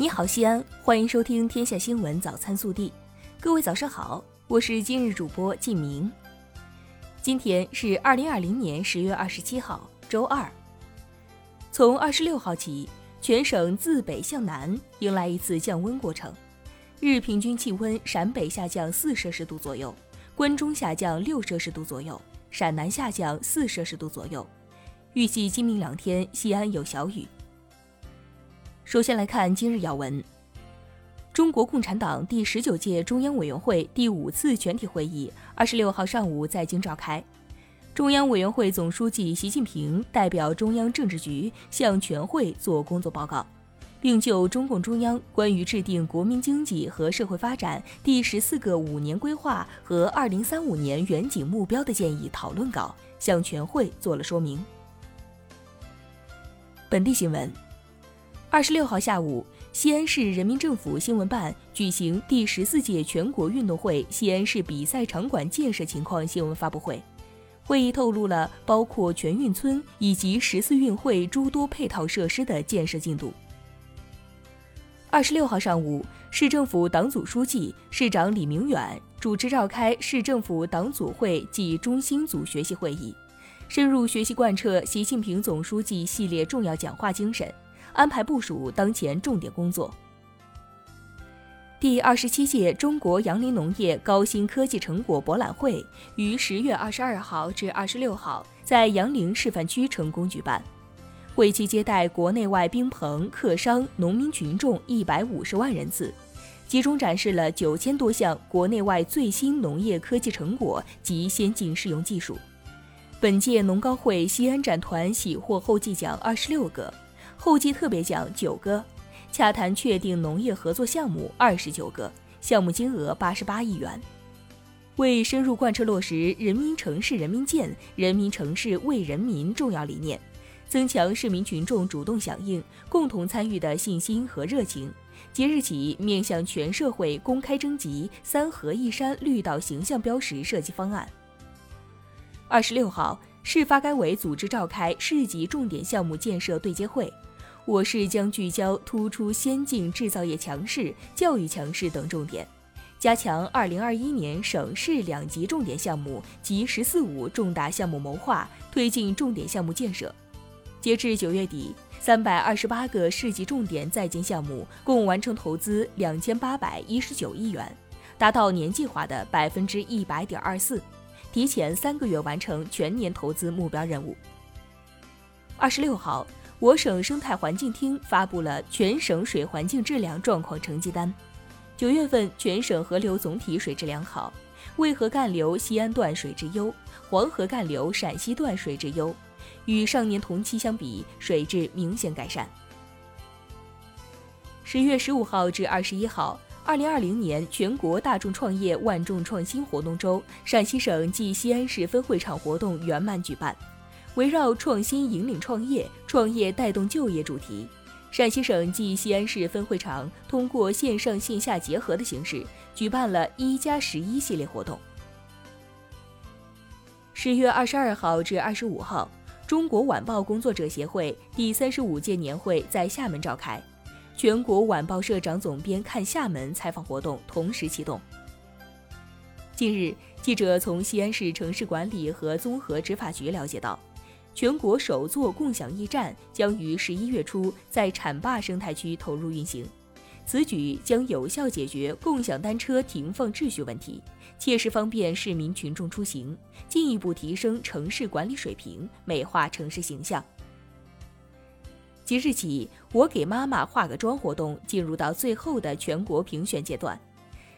你好，西安，欢迎收听《天下新闻早餐速递》。各位早上好，我是今日主播靳明。今天是二零二零年十月二十七号，周二。从二十六号起，全省自北向南迎来一次降温过程，日平均气温陕北下降四摄氏度左右，关中下降六摄氏度左右，陕南下降四摄氏度左右。预计今明两天西安有小雨。首先来看今日要闻。中国共产党第十九届中央委员会第五次全体会议二十六号上午在京召开，中央委员会总书记习近平代表中央政治局向全会作工作报告，并就中共中央关于制定国民经济和社会发展第十四个五年规划和二零三五年远景目标的建议讨论稿向全会做了说明。本地新闻。二十六号下午，西安市人民政府新闻办举行第十四届全国运动会西安市比赛场馆建设情况新闻发布会。会议透露了包括全运村以及十四运会诸多配套设施的建设进度。二十六号上午，市政府党组书记、市长李明远主持召开市政府党组会暨中心组学习会议，深入学习贯彻习近平总书记系列重要讲话精神。安排部署当前重点工作。第二十七届中国杨林农业高新科技成果博览会于十月二十二号至二十六号在杨凌示范区成功举办，会期接待国内外宾朋、客商、农民群众一百五十万人次，集中展示了九千多项国内外最新农业科技成果及先进适用技术。本届农高会西安展团喜获后继奖二十六个。后继特别奖九个，洽谈确定农业合作项目二十九个，项目金额八十八亿元。为深入贯彻落实“人民城市人民建，人民城市为人民”重要理念，增强市民群众主动响应、共同参与的信心和热情，即日起面向全社会公开征集“三河一山”绿道形象标识设计方案。二十六号，市发改委组织召开市级重点项目建设对接会。我市将聚焦突出先进制造业强势、教育强势等重点，加强2021年省市两级重点项目及“十四五”重大项目谋划，推进重点项目建设。截至九月底，三百二十八个市级重点在建项目共完成投资两千八百一十九亿元，达到年计划的百分之一百点二四，提前三个月完成全年投资目标任务。二十六号。我省生态环境厅发布了全省水环境质量状况成绩单。九月份全省河流总体水质良好，渭河干流西安段水质优，黄河干流陕西段水质优，与上年同期相比，水质明显改善。十月十五号至二十一号，二零二零年全国大众创业万众创新活动周陕西省暨西安市分会场活动圆满举办。围绕“创新引领创业，创业带动就业”主题，陕西省暨西安市分会场通过线上线下结合的形式，举办了一加十一系列活动。十月二十二号至二十五号，中国晚报工作者协会第三十五届年会在厦门召开，全国晚报社长总编看厦门采访活动同时启动。近日，记者从西安市城市管理和综合执法局了解到。全国首座共享驿站将于十一月初在浐灞生态区投入运行，此举将有效解决共享单车停放秩序问题，切实方便市民群众出行，进一步提升城市管理水平，美化城市形象。即日起，我给妈妈化个妆活动进入到最后的全国评选阶段，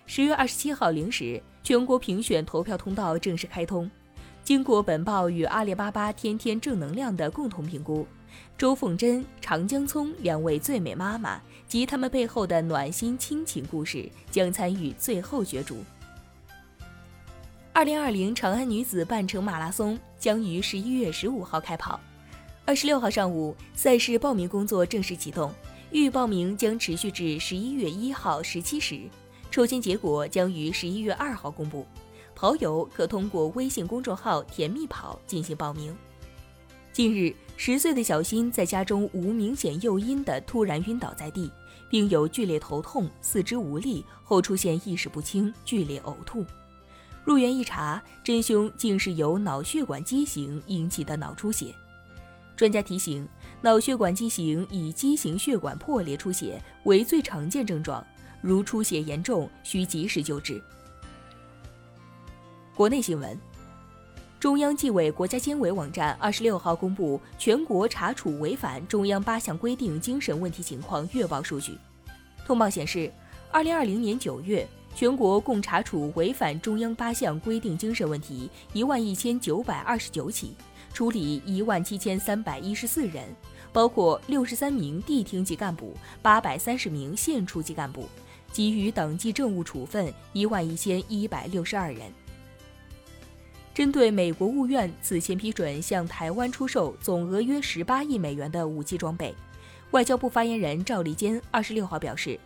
十月二十七号零时，全国评选投票通道正式开通。经过本报与阿里巴巴天天正能量的共同评估，周凤珍、长江聪两位最美妈妈及他们背后的暖心亲情故事将参与最后角逐。二零二零长安女子半程马拉松将于十一月十五号开跑，二十六号上午赛事报名工作正式启动，预报名将持续至十一月一号十七时，抽签结果将于十一月二号公布。跑友可通过微信公众号“甜蜜跑”进行报名。近日，十岁的小新在家中无明显诱因的突然晕倒在地，并有剧烈头痛、四肢无力，后出现意识不清、剧烈呕吐。入院一查，真凶竟是由脑血管畸形引起的脑出血。专家提醒，脑血管畸形以畸形血管破裂出血为最常见症状，如出血严重，需及时救治。国内新闻。中央纪委国家监委网站二十六号公布全国查处违反中央八项规定精神问题情况月报数据。通报显示，二零二零年九月，全国共查处违反中央八项规定精神问题一万一千九百二十九起，处理一万七千三百一十四人，包括六十三名地厅级干部、八百三十名县处级干部，给予党纪政务处分一万一千一百六十二人。针对美国务院此前批准向台湾出售总额约十八亿美元的武器装备，外交部发言人赵立坚二十六号表示，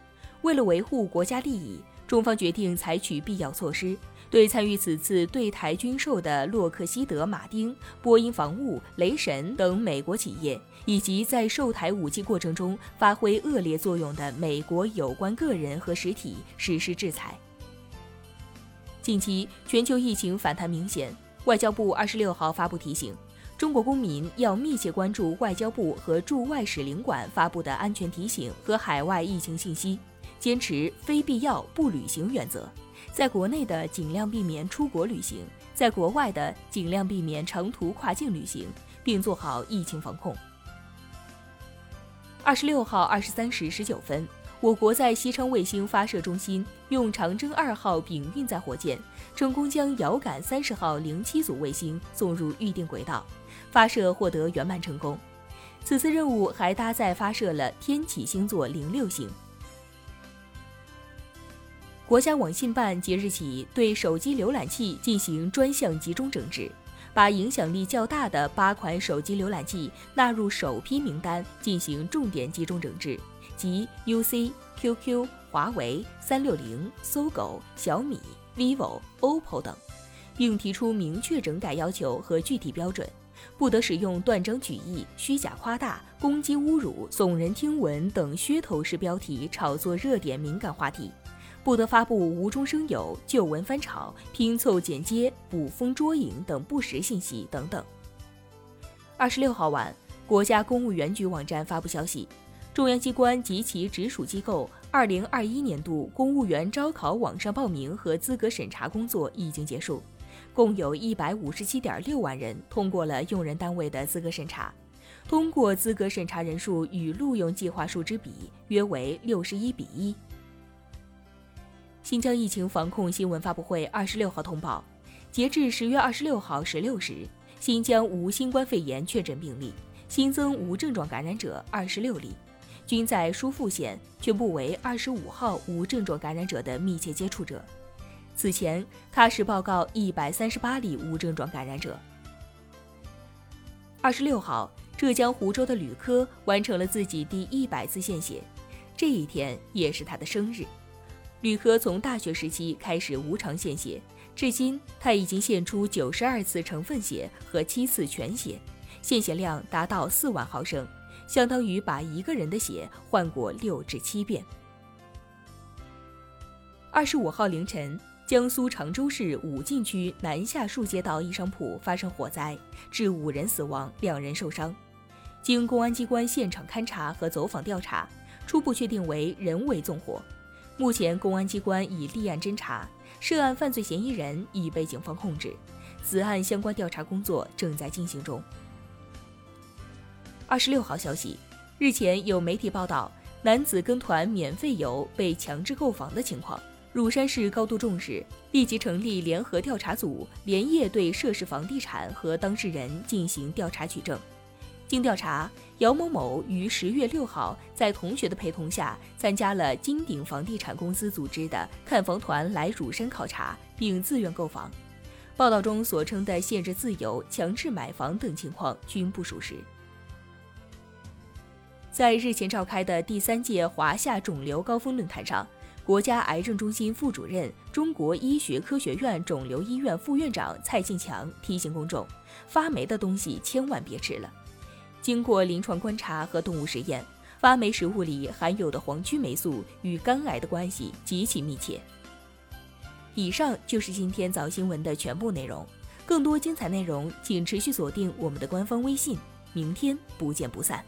为了维护国家利益，中方决定采取必要措施，对参与此次对台军售的洛克希德·马丁、波音防务、雷神等美国企业，以及在售台武器过程中发挥恶劣作用的美国有关个人和实体实施制裁。近期全球疫情反弹明显，外交部二十六号发布提醒，中国公民要密切关注外交部和驻外使领馆发布的安全提醒和海外疫情信息，坚持非必要不旅行原则，在国内的尽量避免出国旅行，在国外的尽量避免长途跨境旅行，并做好疫情防控。二十六号二十三时十九分。我国在西昌卫星发射中心用长征二号丙运载火箭，成功将遥感三十号零七组卫星送入预定轨道，发射获得圆满成功。此次任务还搭载发射了天启星座零六星。国家网信办即日起对手机浏览器进行专项集中整治，把影响力较大的八款手机浏览器纳入首批名单，进行重点集中整治。及 UC、QQ、华为、三六零、搜狗、小米、vivo、OPPO 等，并提出明确整改要求和具体标准，不得使用断章取义、虚假夸大、攻击侮辱、耸人听闻等噱头式标题炒作热点敏感话题，不得发布无中生有、旧闻翻炒、拼凑剪接、捕风捉影等不实信息等等。二十六号晚，国家公务员局网站发布消息。中央机关及其直属机构二零二一年度公务员招考网上报名和资格审查工作已经结束，共有一百五十七点六万人通过了用人单位的资格审查，通过资格审查人数与录用计划数之比约为六十一比一。新疆疫情防控新闻发布会二十六号通报，截至十月二十六号十六时，新疆无新冠肺炎确诊病例，新增无症状感染者二十六例。均在疏附县，全部为二十五号无症状感染者的密切接触者。此前，喀什报告一百三十八例无症状感染者。二十六号，浙江湖州的吕科完成了自己第一百次献血，这一天也是他的生日。吕科从大学时期开始无偿献血，至今他已经献出九十二次成分血和七次全血，献血量达到四万毫升。相当于把一个人的血换过六至七遍。二十五号凌晨，江苏常州市武进区南下树街道一商铺发生火灾，致五人死亡，两人受伤。经公安机关现场勘查和走访调查，初步确定为人为纵火。目前，公安机关已立案侦查，涉案犯罪嫌疑人已被警方控制，此案相关调查工作正在进行中。二十六号消息，日前有媒体报道男子跟团免费游被强制购房的情况，乳山市高度重视，立即成立联合调查组，连夜对涉事房地产和当事人进行调查取证。经调查，姚某某于十月六号在同学的陪同下，参加了金鼎房地产公司组织的看房团来乳山考察，并自愿购房。报道中所称的限制自由、强制买房等情况均不属实。在日前召开的第三届华夏肿瘤高峰论坛上，国家癌症中心副主任、中国医学科学院肿瘤医院副院长蔡进强提醒公众：发霉的东西千万别吃了。经过临床观察和动物实验，发发霉食物里含有的黄曲霉素与肝癌的关系极其密切。以上就是今天早新闻的全部内容，更多精彩内容请持续锁定我们的官方微信。明天不见不散。